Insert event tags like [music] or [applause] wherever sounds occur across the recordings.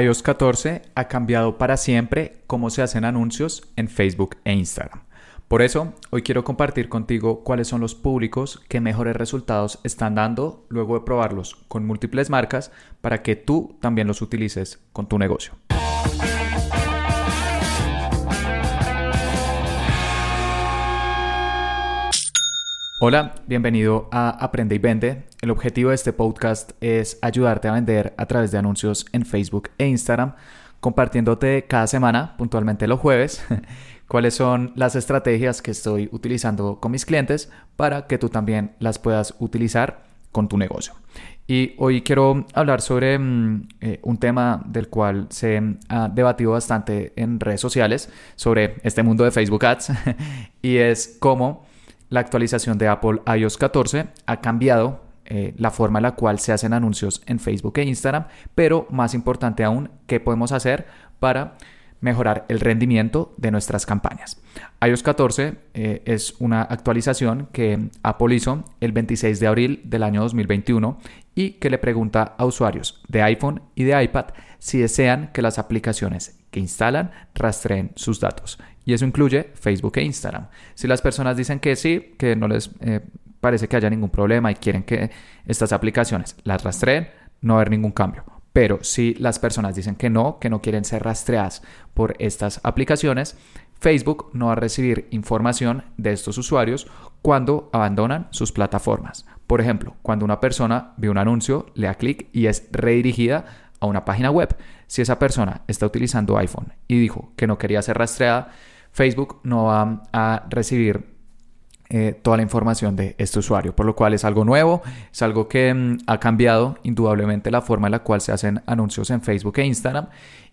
iOS 14 ha cambiado para siempre cómo se hacen anuncios en Facebook e Instagram. Por eso, hoy quiero compartir contigo cuáles son los públicos que mejores resultados están dando luego de probarlos con múltiples marcas para que tú también los utilices con tu negocio. Hola, bienvenido a Aprende y Vende. El objetivo de este podcast es ayudarte a vender a través de anuncios en Facebook e Instagram, compartiéndote cada semana, puntualmente los jueves, [laughs] cuáles son las estrategias que estoy utilizando con mis clientes para que tú también las puedas utilizar con tu negocio. Y hoy quiero hablar sobre mm, eh, un tema del cual se ha debatido bastante en redes sociales sobre este mundo de Facebook Ads [laughs] y es cómo la actualización de Apple iOS 14 ha cambiado eh, la forma en la cual se hacen anuncios en Facebook e Instagram, pero más importante aún, ¿qué podemos hacer para mejorar el rendimiento de nuestras campañas? iOS 14 eh, es una actualización que Apple hizo el 26 de abril del año 2021 y que le pregunta a usuarios de iPhone y de iPad si desean que las aplicaciones que instalan rastreen sus datos y eso incluye Facebook e Instagram. Si las personas dicen que sí, que no les eh, parece que haya ningún problema y quieren que estas aplicaciones las rastreen, no va a haber ningún cambio. Pero si las personas dicen que no, que no quieren ser rastreadas por estas aplicaciones, Facebook no va a recibir información de estos usuarios cuando abandonan sus plataformas. Por ejemplo, cuando una persona ve un anuncio, le da clic y es redirigida a una página web. Si esa persona está utilizando iPhone y dijo que no quería ser rastreada, Facebook no va a recibir eh, toda la información de este usuario, por lo cual es algo nuevo, es algo que mm, ha cambiado indudablemente la forma en la cual se hacen anuncios en Facebook e Instagram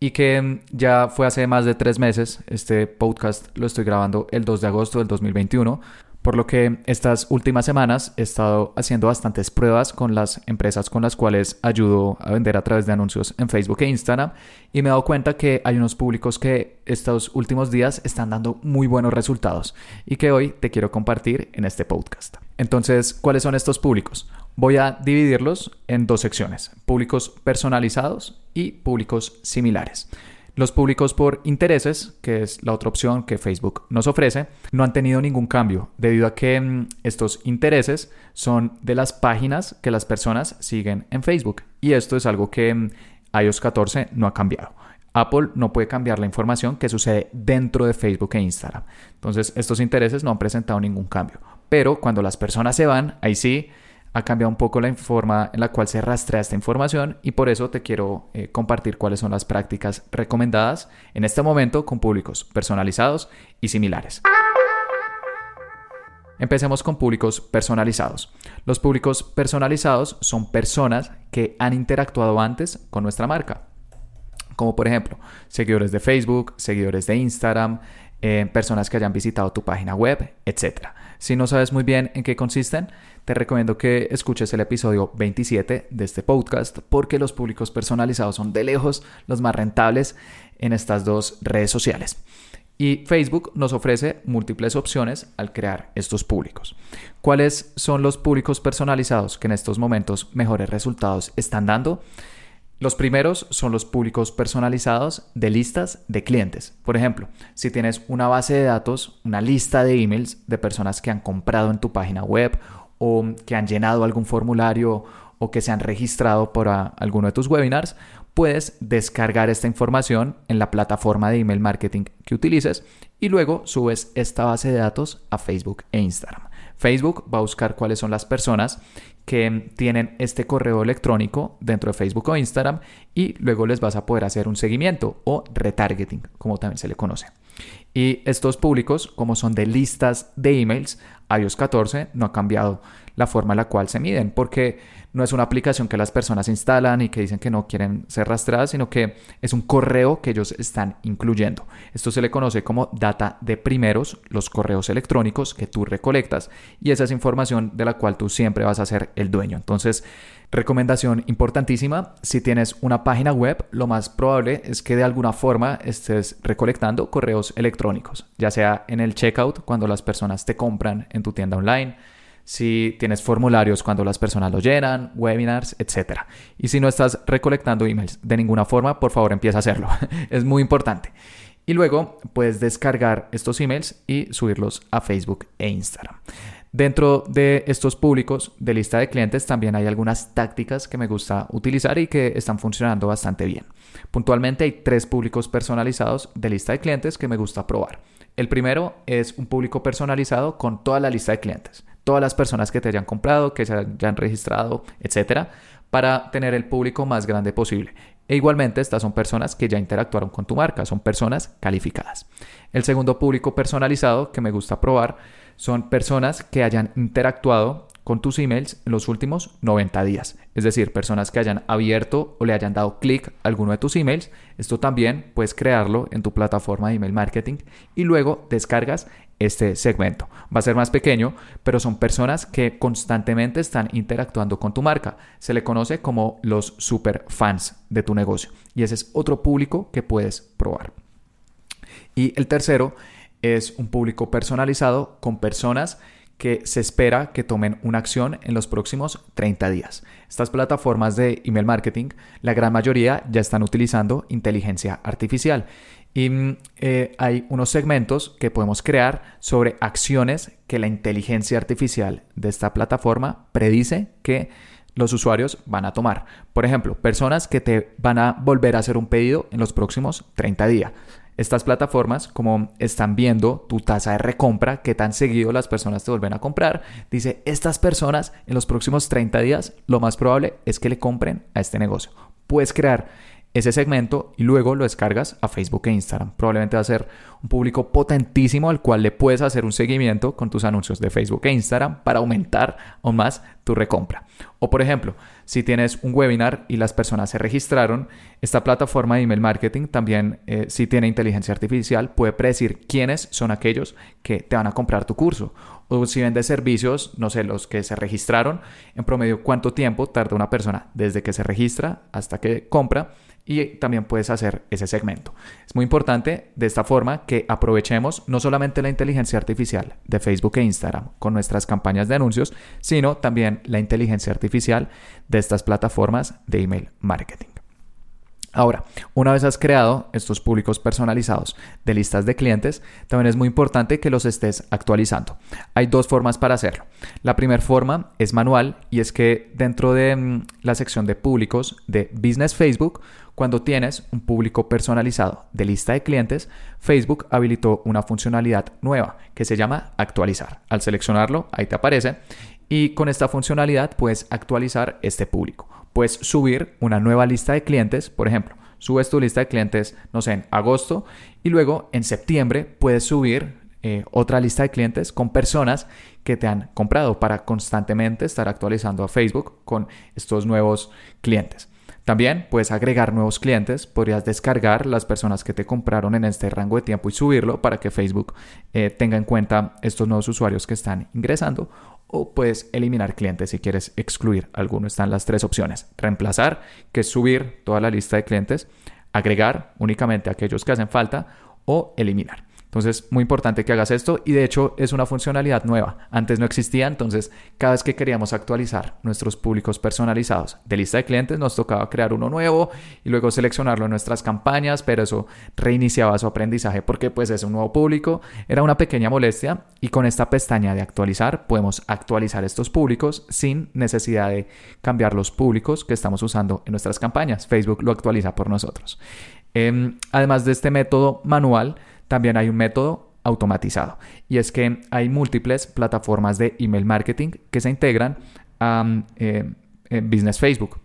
y que mm, ya fue hace más de tres meses, este podcast lo estoy grabando el 2 de agosto del 2021, por lo que estas últimas semanas he estado haciendo bastantes pruebas con las empresas con las cuales ayudo a vender a través de anuncios en Facebook e Instagram y me he dado cuenta que hay unos públicos que estos últimos días están dando muy buenos resultados y que hoy te quiero compartir en este podcast. Entonces, ¿cuáles son estos públicos? Voy a dividirlos en dos secciones, públicos personalizados y públicos similares. Los públicos por intereses, que es la otra opción que Facebook nos ofrece, no han tenido ningún cambio debido a que mm, estos intereses son de las páginas que las personas siguen en Facebook. Y esto es algo que mm, iOS 14 no ha cambiado. Apple no puede cambiar la información que sucede dentro de Facebook e Instagram. Entonces, estos intereses no han presentado ningún cambio. Pero cuando las personas se van, ahí sí ha cambiado un poco la forma en la cual se rastrea esta información y por eso te quiero eh, compartir cuáles son las prácticas recomendadas en este momento con públicos personalizados y similares. Empecemos con públicos personalizados. Los públicos personalizados son personas que han interactuado antes con nuestra marca, como por ejemplo seguidores de Facebook, seguidores de Instagram, eh, personas que hayan visitado tu página web, etc. Si no sabes muy bien en qué consisten, te recomiendo que escuches el episodio 27 de este podcast porque los públicos personalizados son de lejos los más rentables en estas dos redes sociales. Y Facebook nos ofrece múltiples opciones al crear estos públicos. ¿Cuáles son los públicos personalizados que en estos momentos mejores resultados están dando? Los primeros son los públicos personalizados de listas de clientes. Por ejemplo, si tienes una base de datos, una lista de emails de personas que han comprado en tu página web o que han llenado algún formulario o que se han registrado por alguno de tus webinars, puedes descargar esta información en la plataforma de email marketing que utilices y luego subes esta base de datos a Facebook e Instagram. Facebook va a buscar cuáles son las personas que tienen este correo electrónico dentro de Facebook o Instagram y luego les vas a poder hacer un seguimiento o retargeting, como también se le conoce. Y estos públicos, como son de listas de emails, iOS 14 no ha cambiado la forma en la cual se miden, porque no es una aplicación que las personas instalan y que dicen que no quieren ser rastreadas, sino que es un correo que ellos están incluyendo. Esto se le conoce como data de primeros, los correos electrónicos que tú recolectas, y esa es información de la cual tú siempre vas a ser el dueño. Entonces, Recomendación importantísima, si tienes una página web, lo más probable es que de alguna forma estés recolectando correos electrónicos, ya sea en el checkout cuando las personas te compran en tu tienda online, si tienes formularios cuando las personas lo llenan, webinars, etc. Y si no estás recolectando emails de ninguna forma, por favor empieza a hacerlo. [laughs] es muy importante. Y luego puedes descargar estos emails y subirlos a Facebook e Instagram. Dentro de estos públicos de lista de clientes también hay algunas tácticas que me gusta utilizar y que están funcionando bastante bien. Puntualmente hay tres públicos personalizados de lista de clientes que me gusta probar. El primero es un público personalizado con toda la lista de clientes, todas las personas que te hayan comprado, que se hayan registrado, etcétera, para tener el público más grande posible. E igualmente estas son personas que ya interactuaron con tu marca, son personas calificadas. El segundo público personalizado que me gusta probar son personas que hayan interactuado con tus emails en los últimos 90 días. Es decir, personas que hayan abierto o le hayan dado clic a alguno de tus emails. Esto también puedes crearlo en tu plataforma de email marketing y luego descargas este segmento. Va a ser más pequeño, pero son personas que constantemente están interactuando con tu marca. Se le conoce como los super fans de tu negocio y ese es otro público que puedes probar. Y el tercero es un público personalizado con personas que se espera que tomen una acción en los próximos 30 días. Estas plataformas de email marketing, la gran mayoría ya están utilizando inteligencia artificial y mm, eh, hay unos segmentos que podemos crear sobre acciones que la inteligencia artificial de esta plataforma predice que los usuarios van a tomar. Por ejemplo, personas que te van a volver a hacer un pedido en los próximos 30 días. Estas plataformas, como están viendo tu tasa de recompra, qué tan seguido las personas te vuelven a comprar, dice, estas personas en los próximos 30 días, lo más probable es que le compren a este negocio. Puedes crear ese segmento y luego lo descargas a Facebook e Instagram. Probablemente va a ser un público potentísimo al cual le puedes hacer un seguimiento con tus anuncios de Facebook e Instagram para aumentar aún más tu recompra. O por ejemplo, si tienes un webinar y las personas se registraron, esta plataforma de email marketing también, eh, si tiene inteligencia artificial, puede predecir quiénes son aquellos que te van a comprar tu curso. O si vendes servicios, no sé, los que se registraron, en promedio, cuánto tiempo tarda una persona desde que se registra hasta que compra y también puedes hacer ese segmento. Es muy importante de esta forma que aprovechemos no solamente la inteligencia artificial de Facebook e Instagram con nuestras campañas de anuncios, sino también la inteligencia artificial de estas plataformas de email marketing. Ahora, una vez has creado estos públicos personalizados de listas de clientes, también es muy importante que los estés actualizando. Hay dos formas para hacerlo. La primera forma es manual y es que dentro de mm, la sección de públicos de Business Facebook, cuando tienes un público personalizado de lista de clientes, Facebook habilitó una funcionalidad nueva que se llama actualizar. Al seleccionarlo, ahí te aparece y con esta funcionalidad puedes actualizar este público puedes subir una nueva lista de clientes, por ejemplo, subes tu lista de clientes, no sé, en agosto y luego en septiembre puedes subir eh, otra lista de clientes con personas que te han comprado para constantemente estar actualizando a Facebook con estos nuevos clientes. También puedes agregar nuevos clientes, podrías descargar las personas que te compraron en este rango de tiempo y subirlo para que Facebook eh, tenga en cuenta estos nuevos usuarios que están ingresando o puedes eliminar clientes si quieres excluir alguno. Están las tres opciones. Reemplazar, que es subir toda la lista de clientes, agregar únicamente aquellos que hacen falta o eliminar. Entonces, muy importante que hagas esto y de hecho es una funcionalidad nueva. Antes no existía, entonces cada vez que queríamos actualizar nuestros públicos personalizados de lista de clientes nos tocaba crear uno nuevo y luego seleccionarlo en nuestras campañas, pero eso reiniciaba su aprendizaje porque pues es un nuevo público, era una pequeña molestia y con esta pestaña de actualizar podemos actualizar estos públicos sin necesidad de cambiar los públicos que estamos usando en nuestras campañas. Facebook lo actualiza por nosotros. Em, además de este método manual, también hay un método automatizado y es que hay múltiples plataformas de email marketing que se integran a eh, Business Facebook.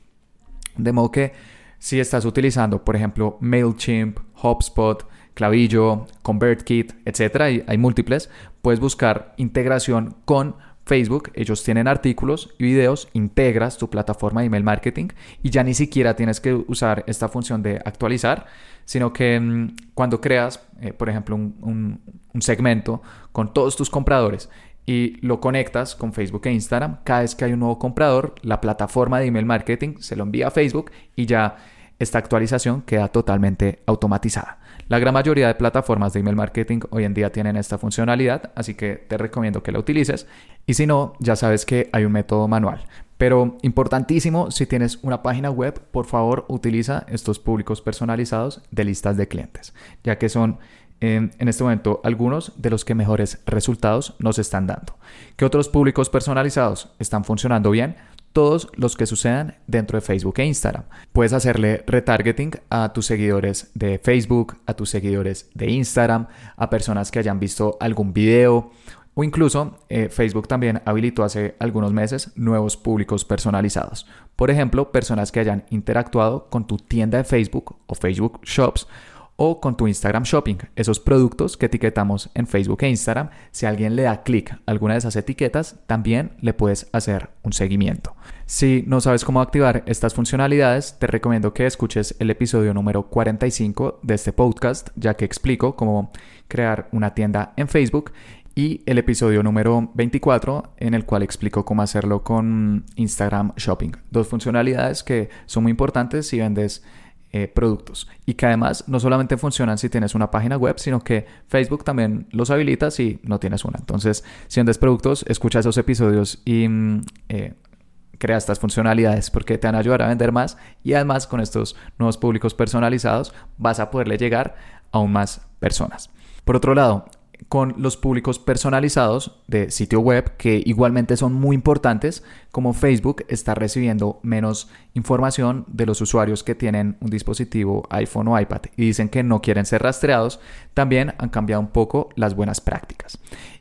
De modo que si estás utilizando, por ejemplo, MailChimp, HubSpot, Clavillo, ConvertKit, etcétera, y hay múltiples, puedes buscar integración con Facebook, ellos tienen artículos y videos, integras tu plataforma de email marketing y ya ni siquiera tienes que usar esta función de actualizar, sino que mm, cuando creas, eh, por ejemplo, un, segmento con todos tus compradores y lo conectas con Facebook e Instagram, cada vez que hay un nuevo comprador, la plataforma de email marketing se lo envía a Facebook y ya esta actualización queda totalmente automatizada. La gran mayoría de plataformas de email marketing hoy en día tienen esta funcionalidad, así que te recomiendo que la utilices. Y si no, ya sabes que hay un método manual. Pero importantísimo, si tienes una página web, por favor utiliza estos públicos personalizados de listas de clientes, ya que son en este momento algunos de los que mejores resultados nos están dando. ¿Qué otros públicos personalizados están funcionando bien? Todos los que sucedan dentro de Facebook e Instagram. Puedes hacerle retargeting a tus seguidores de Facebook, a tus seguidores de Instagram, a personas que hayan visto algún video o incluso eh, Facebook también habilitó hace algunos meses nuevos públicos personalizados. Por ejemplo, personas que hayan interactuado con tu tienda de Facebook o Facebook Shops o con tu Instagram Shopping. Esos productos que etiquetamos en Facebook e Instagram, si alguien le da clic a alguna de esas etiquetas, también le puedes hacer un seguimiento. Si no sabes cómo activar estas funcionalidades, te recomiendo que escuches el episodio número 45 de este podcast, ya que explico cómo crear una tienda en Facebook y el episodio número 24 en el cual explico cómo hacerlo con Instagram Shopping. Dos funcionalidades que son muy importantes si vendes eh, productos y que además no solamente funcionan si tienes una página web, sino que Facebook también los habilita si no tienes una. Entonces, si vendes productos, escucha esos episodios y mm, eh, crea estas funcionalidades porque te van a ayudar a vender más y además con estos nuevos públicos personalizados vas a poderle llegar a aún más personas. Por otro lado, con los públicos personalizados de sitio web que igualmente son muy importantes, como Facebook está recibiendo menos información de los usuarios que tienen un dispositivo iPhone o iPad y dicen que no quieren ser rastreados, también han cambiado un poco las buenas prácticas.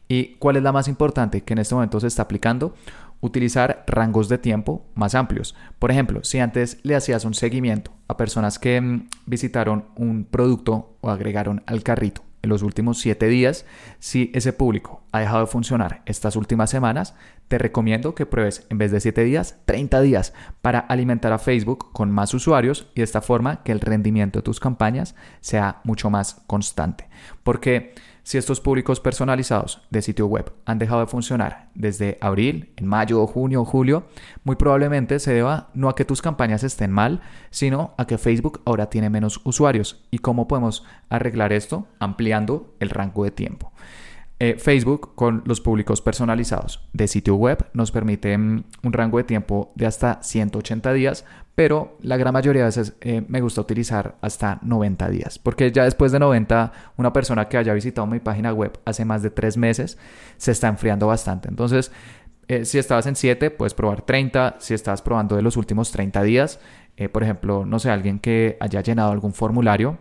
¿Y cuál es la más importante que en este momento se está aplicando? Utilizar rangos de tiempo más amplios. Por ejemplo, si antes le hacías un seguimiento a personas que mm, visitaron un producto o agregaron al carrito en los últimos 7 días, si ese público ha dejado de funcionar estas últimas semanas, te recomiendo que pruebes en vez de 7 días, 30 días para alimentar a Facebook con más usuarios y de esta forma que el rendimiento de tus campañas sea mucho más constante. Porque si estos públicos personalizados de sitio web han dejado de funcionar desde abril, en mayo, junio o julio, muy probablemente se deba no a que tus campañas estén mal, sino a que Facebook ahora tiene menos usuarios. ¿Y cómo podemos arreglar esto? Ampliando el rango de tiempo. Eh, Facebook con los públicos personalizados de sitio web nos permite mm, un rango de tiempo de hasta 180 días, pero la gran mayoría de veces eh, me gusta utilizar hasta 90 días, porque ya después de 90, una persona que haya visitado mi página web hace más de 3 meses se está enfriando bastante. Entonces, eh, si estabas en 7, puedes probar 30. Si estás probando de los últimos 30 días, por ejemplo, no sé, alguien que haya llenado algún formulario,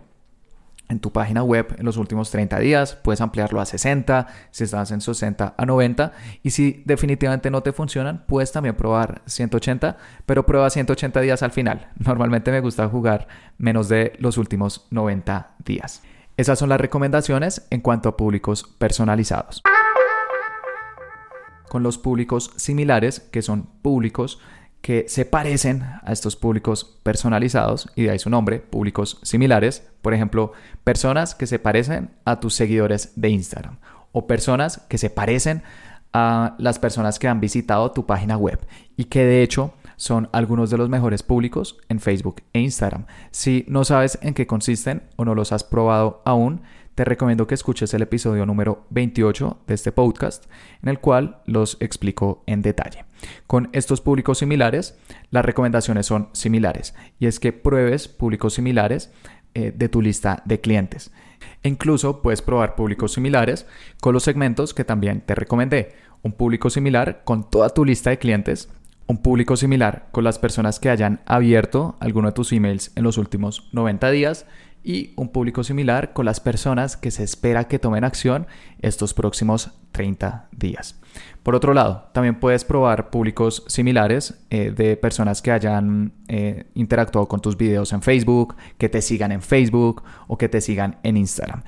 en tu página web en los últimos 30 días, puedes ampliarlo a 60, si estás en 60 a 90 y si definitivamente no te funcionan, puedes también probar 180, pero prueba 180 días al final. [laughs] Normalmente me gusta jugar menos de los últimos 90 días. Esas son las recomendaciones en cuanto a públicos personalizados. Con los públicos similares, que son públicos que se parecen a estos públicos personalizados, y de ahí su nombre, públicos similares, por ejemplo, personas que se parecen a tus seguidores de Instagram o personas que se parecen a las personas que han visitado tu página web y que de hecho son algunos de los mejores públicos en Facebook e Instagram. Si no sabes en qué consisten o no los has probado aún, te recomiendo que escuches el episodio número 28 de este podcast, en el cual los explico en detalle. Con estos públicos similares, las recomendaciones son similares, y es que pruebes públicos similares eh, de tu lista de clientes. E incluso puedes probar públicos similares con los segmentos que también te recomendé. Un público similar con toda tu lista de clientes un público similar con las personas que hayan abierto alguno de tus emails en los últimos 90 días y un público similar con las personas que se espera que tomen acción estos próximos 30 días. Por otro lado, también puedes probar públicos similares eh, de personas que hayan eh, interactuado con tus videos en Facebook, que te sigan en Facebook o que te sigan en Instagram.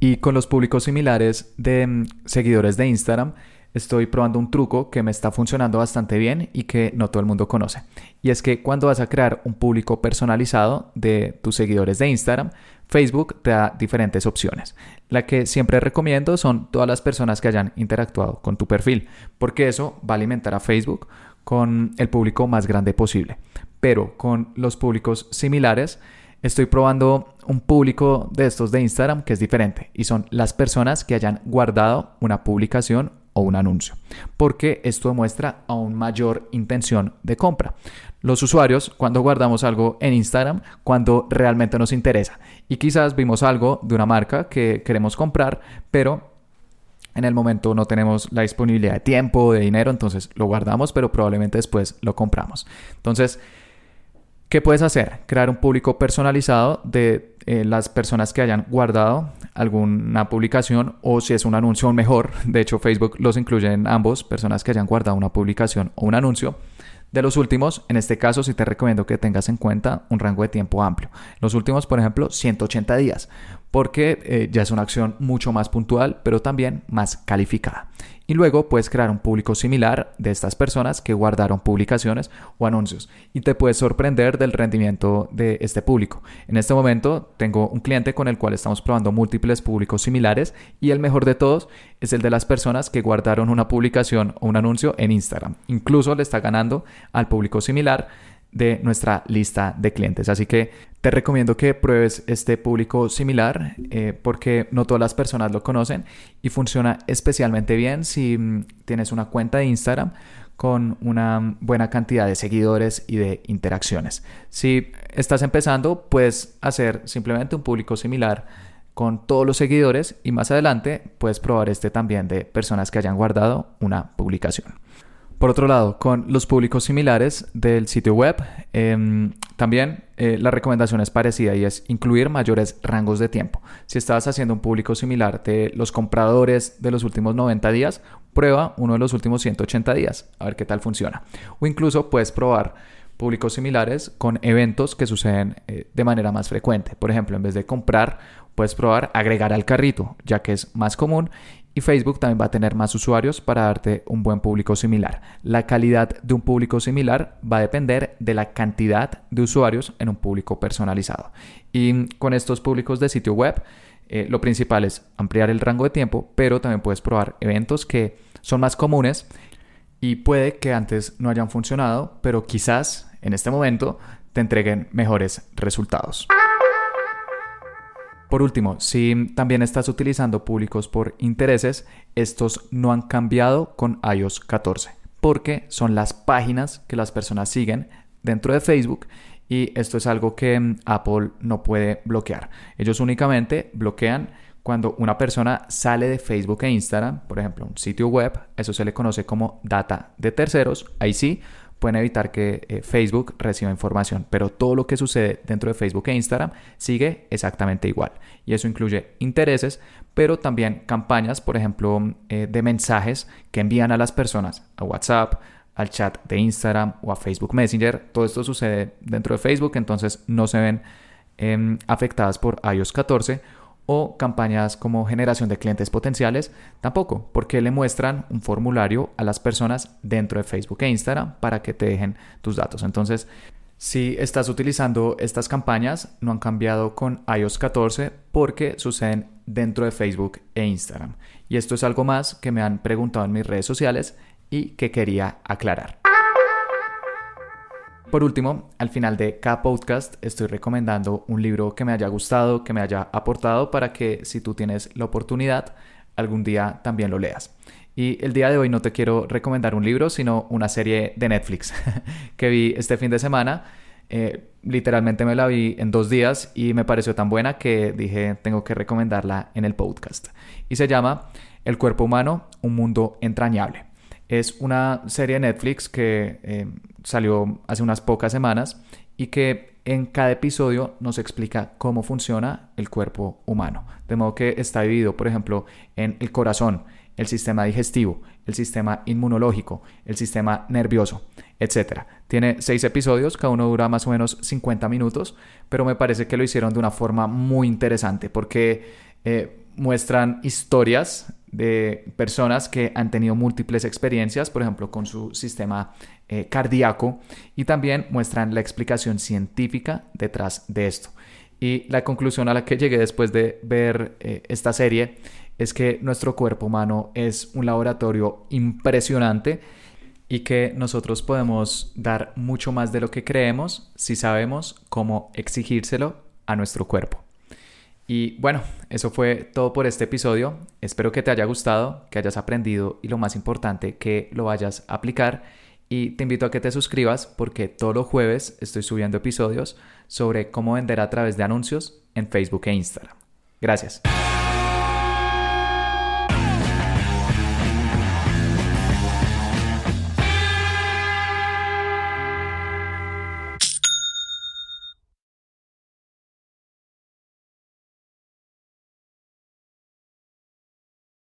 Y con los públicos similares de mm, seguidores de Instagram, estoy probando un truco que me está funcionando bastante bien y que no todo el mundo conoce. Y es que cuando vas a crear un público personalizado de tus seguidores de Instagram, Facebook te da diferentes opciones. La que siempre recomiendo son todas las personas que hayan interactuado con tu perfil, porque eso va a alimentar a Facebook con el público más grande posible. pero con los públicos similares estoy probando un público de estos de Instagram que es diferente y son las personas que hayan guardado una publicación o un anuncio, porque esto demuestra aún mayor intención de compra. Los usuarios, cuando guardamos algo en Instagram, cuando realmente nos interesa y quizás vimos algo de una marca que queremos comprar, pero en el momento no tenemos la disponibilidad de tiempo, de dinero, entonces lo guardamos, pero probablemente después lo compramos. Entonces, ¿qué puedes hacer? Crear un público personalizado de eh, las personas que hayan guardado alguna publicación o si es un anuncio mejor. [laughs] De hecho, Facebook los incluye en ambos, personas que hayan guardado una publicación o un anuncio. De los últimos, en este caso sí te recomiendo que tengas en cuenta un rango de tiempo amplio. Los últimos, por ejemplo, 180 días, porque eh, ya es una acción mucho más puntual, pero también más calificada. Y luego puedes crear un público similar de estas personas que guardaron publicaciones o anuncios y te puedes sorprender del rendimiento de este público. En este momento tengo un cliente con el cual estamos probando múltiples públicos similares y el mejor de todos es el de las personas que guardaron una publicación o un anuncio en Instagram. Incluso le está ganando al público similar de nuestra lista de clientes. Así que te recomiendo que pruebes este público similar eh, porque no todas las personas lo conocen y funciona especialmente bien si mm, tienes una cuenta de Instagram con una buena cantidad de seguidores y de interacciones. Si estás empezando, puedes hacer simplemente un público similar con todos los seguidores y más adelante puedes probar este también de personas que hayan guardado una publicación. Por otro lado, con los públicos similares del sitio web, em, también eh, la recomendación es parecida y es incluir mayores rangos de tiempo. Si estás haciendo un público similar de los compradores de los últimos 90 días, prueba uno de los últimos 180 días, a ver qué tal funciona. O incluso puedes probar públicos similares con eventos que suceden eh, de manera más frecuente. Por ejemplo, en vez de comprar, puedes probar agregar al carrito, ya que es más común Facebook también va a tener más usuarios para darte un buen público similar. La calidad de un público similar va a depender de la cantidad de usuarios en un público personalizado. Y con estos públicos de sitio web, eh, lo principal es ampliar el rango de tiempo, pero también puedes probar eventos que son más comunes y puede que antes no hayan funcionado, pero quizás en este momento te entreguen mejores resultados. Por último, si también estás utilizando públicos por intereses, estos no han cambiado con iOS 14, porque son las páginas que las personas siguen dentro de Facebook y esto es algo que mm, Apple no puede bloquear. Ellos únicamente bloquean cuando una persona sale de Facebook e Instagram, por ejemplo, un sitio web, eso se le conoce como data de terceros, ahí sí pueden evitar que eh, Facebook reciba información, pero todo lo que sucede dentro de Facebook e Instagram sigue exactamente igual. Y eso incluye intereses, pero también campañas, por ejemplo, eh, de mensajes que envían a las personas a WhatsApp, al chat de Instagram o a Facebook Messenger. Todo esto sucede dentro de Facebook, entonces no se ven em, afectadas por iOS 14 o campañas como generación de clientes potenciales, tampoco, porque le muestran un formulario a las personas dentro de Facebook e Instagram para que te dejen tus datos. Entonces, si estás utilizando estas campañas, no han cambiado con iOS 14 porque suceden dentro de Facebook e Instagram. Y esto es algo más que me han preguntado en mis redes sociales y que quería aclarar. Por último, al final de cada podcast estoy recomendando un libro que me haya gustado, que me haya aportado para que si tú tienes la oportunidad, algún día también lo leas. Y el día de hoy no te quiero recomendar un libro, sino una serie de Netflix [laughs] que vi este fin de semana. Eh, literalmente me la vi en dos días y me pareció tan buena que dije tengo que recomendarla en el podcast. Y se llama El cuerpo humano, un mundo entrañable. Es una serie de Netflix que eh, salió hace unas pocas semanas y que en cada episodio nos explica cómo funciona el cuerpo humano. De modo que está dividido, por ejemplo, en el corazón, el sistema digestivo, el sistema inmunológico, el sistema nervioso, etc. Tiene seis episodios, cada uno dura más o menos 50 minutos, pero me parece que lo hicieron de una forma muy interesante porque eh, muestran historias de personas que han tenido múltiples experiencias, por ejemplo, con su sistema eh, cardíaco, y también muestran la explicación científica detrás de esto. Y la conclusión a la que llegué después de ver eh, esta serie es que nuestro cuerpo humano es un laboratorio impresionante y que nosotros podemos dar mucho más de lo que creemos si sabemos cómo exigírselo a nuestro cuerpo. Y bueno, eso fue todo por este episodio. Espero que te haya gustado, que hayas aprendido y lo más importante, que lo vayas a aplicar. Y te invito a que te suscribas porque todos los jueves estoy subiendo episodios sobre cómo vender a través de anuncios en Facebook e Instagram. Gracias.